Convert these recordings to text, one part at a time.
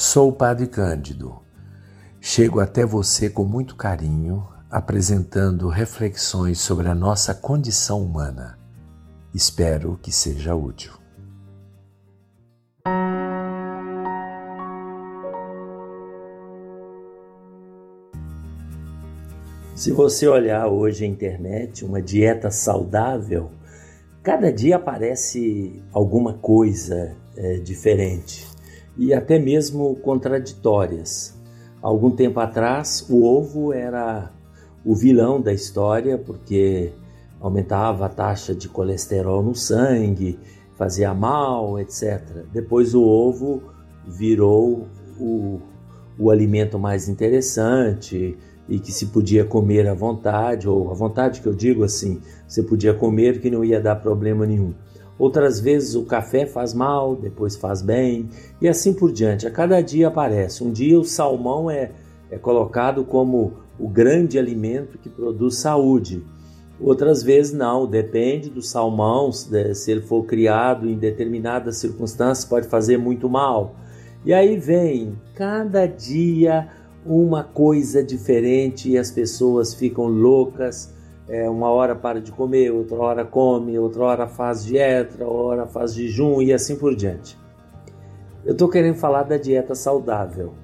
Sou o Padre Cândido. Chego até você com muito carinho, apresentando reflexões sobre a nossa condição humana. Espero que seja útil. Se você olhar hoje a internet, uma dieta saudável, cada dia aparece alguma coisa é, diferente e até mesmo contraditórias. Algum tempo atrás, o ovo era o vilão da história porque aumentava a taxa de colesterol no sangue, fazia mal, etc. Depois, o ovo virou o, o alimento mais interessante e que se podia comer à vontade, ou à vontade que eu digo assim, você podia comer que não ia dar problema nenhum. Outras vezes o café faz mal, depois faz bem, e assim por diante. A cada dia aparece. Um dia o salmão é, é colocado como o grande alimento que produz saúde. Outras vezes não, depende do salmão, se ele for criado em determinadas circunstâncias, pode fazer muito mal. E aí vem cada dia uma coisa diferente e as pessoas ficam loucas é, uma hora para de comer, outra hora come, outra hora faz dieta, outra hora faz jejum e assim por diante. Eu estou querendo falar da dieta saudável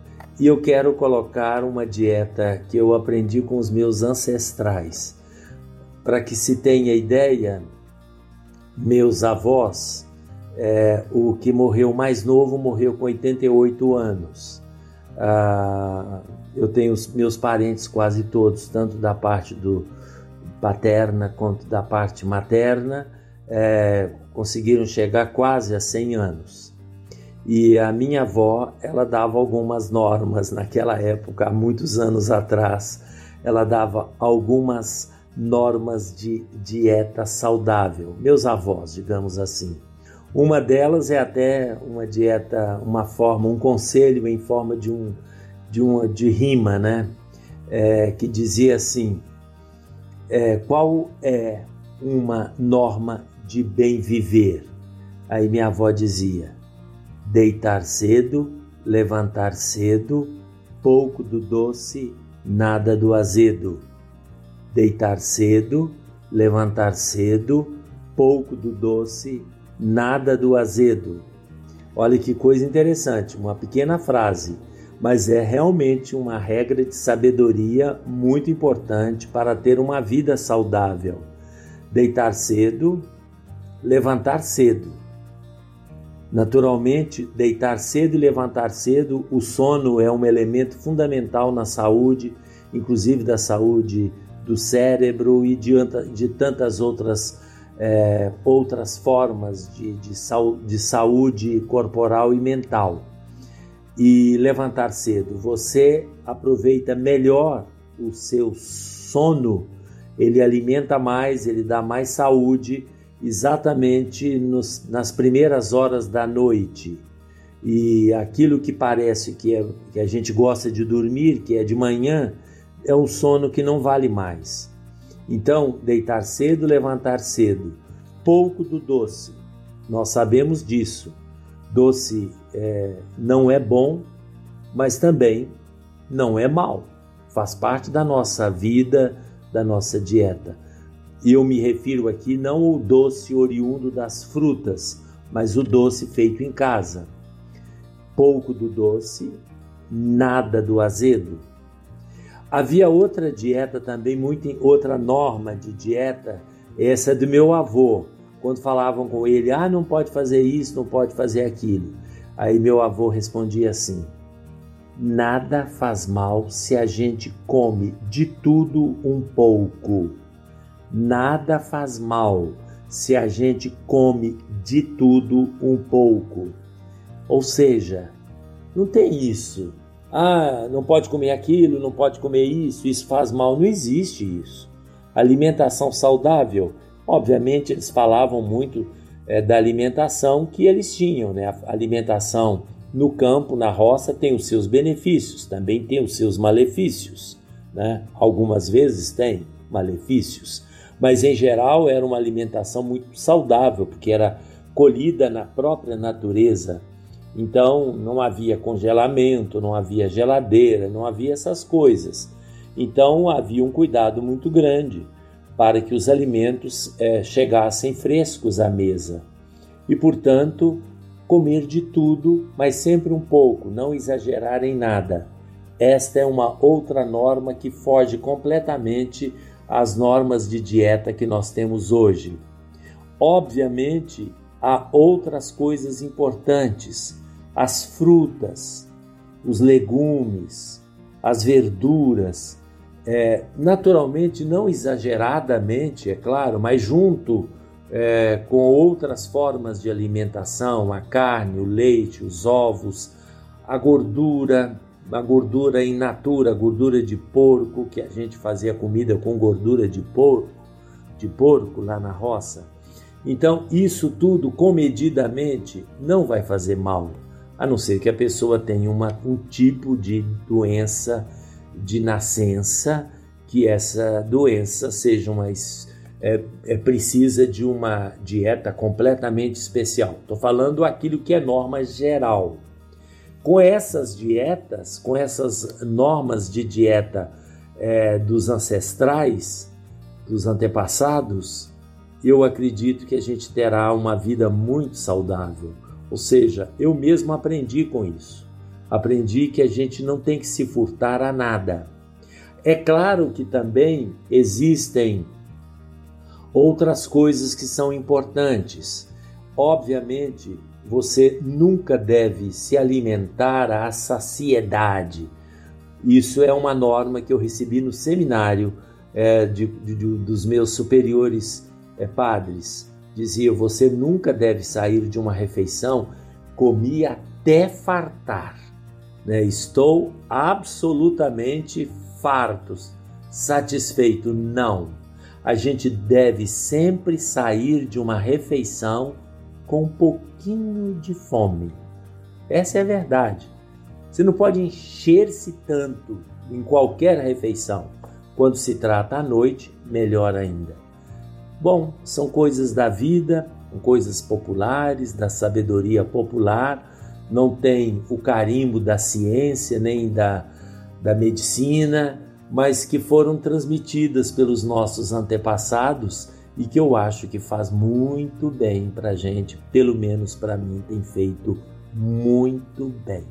e eu quero colocar uma dieta que eu aprendi com os meus ancestrais. Para que se tenha ideia, meus avós, é, o que morreu mais novo morreu com 88 anos. Ah, eu tenho os meus parentes quase todos, tanto da parte do, paterna quanto da parte materna, é, conseguiram chegar quase a 100 anos. E a minha avó, ela dava algumas normas naquela época, há muitos anos atrás, ela dava algumas normas de dieta saudável. Meus avós, digamos assim. Uma delas é até uma dieta, uma forma, um conselho em forma de um de uma de rima, né? É, que dizia assim: é, qual é uma norma de bem viver? Aí minha avó dizia: deitar cedo, levantar cedo, pouco do doce, nada do azedo. Deitar cedo, levantar cedo, pouco do doce, nada do azedo. Olha que coisa interessante, uma pequena frase mas é realmente uma regra de sabedoria muito importante para ter uma vida saudável. Deitar cedo, levantar cedo. Naturalmente, deitar cedo e levantar cedo, o sono é um elemento fundamental na saúde, inclusive da saúde do cérebro e de, de tantas outras, é, outras formas de, de, de saúde corporal e mental e levantar cedo. Você aproveita melhor o seu sono, ele alimenta mais, ele dá mais saúde exatamente nos, nas primeiras horas da noite. E aquilo que parece que, é, que a gente gosta de dormir, que é de manhã, é um sono que não vale mais. Então, deitar cedo, levantar cedo. Pouco do doce. Nós sabemos disso Doce é, não é bom, mas também não é mal. Faz parte da nossa vida, da nossa dieta. E eu me refiro aqui não ao doce oriundo das frutas, mas o doce feito em casa. Pouco do doce, nada do azedo. Havia outra dieta também, muito outra norma de dieta, essa é do meu avô, quando falavam com ele, ah, não pode fazer isso, não pode fazer aquilo. Aí meu avô respondia assim: Nada faz mal se a gente come de tudo um pouco. Nada faz mal se a gente come de tudo um pouco. Ou seja, não tem isso. Ah, não pode comer aquilo, não pode comer isso, isso faz mal. Não existe isso. Alimentação saudável Obviamente, eles falavam muito é, da alimentação que eles tinham, né? A alimentação no campo, na roça, tem os seus benefícios, também tem os seus malefícios, né? Algumas vezes tem malefícios, mas em geral era uma alimentação muito saudável, porque era colhida na própria natureza Então não havia congelamento, não havia geladeira, não havia essas coisas. Então havia um cuidado muito grande para que os alimentos é, chegassem frescos à mesa. E, portanto, comer de tudo, mas sempre um pouco, não exagerar em nada. Esta é uma outra norma que foge completamente às normas de dieta que nós temos hoje. Obviamente, há outras coisas importantes: as frutas, os legumes, as verduras, é, naturalmente, não exageradamente, é claro, mas junto é, com outras formas de alimentação, a carne, o leite, os ovos, a gordura, a gordura in natura, gordura de porco, que a gente fazia comida com gordura de porco, de porco lá na roça. Então, isso tudo comedidamente não vai fazer mal, a não ser que a pessoa tenha uma, um tipo de doença de nascença, que essa doença seja mais é, é, precisa de uma dieta completamente especial. Estou falando aquilo que é norma geral. Com essas dietas, com essas normas de dieta é, dos ancestrais, dos antepassados, eu acredito que a gente terá uma vida muito saudável. Ou seja, eu mesmo aprendi com isso aprendi que a gente não tem que se furtar a nada. É claro que também existem outras coisas que são importantes. Obviamente, você nunca deve se alimentar à saciedade. Isso é uma norma que eu recebi no seminário é, de, de, dos meus superiores é, padres. Dizia: você nunca deve sair de uma refeição comer até fartar né? estou absolutamente farto, satisfeito. Não. A gente deve sempre sair de uma refeição com um pouquinho de fome. Essa é a verdade. Você não pode encher-se tanto em qualquer refeição. Quando se trata à noite, melhor ainda. Bom, são coisas da vida, coisas populares, da sabedoria popular não tem o carimbo da ciência nem da, da medicina, mas que foram transmitidas pelos nossos antepassados e que eu acho que faz muito bem para gente, pelo menos para mim tem feito muito bem.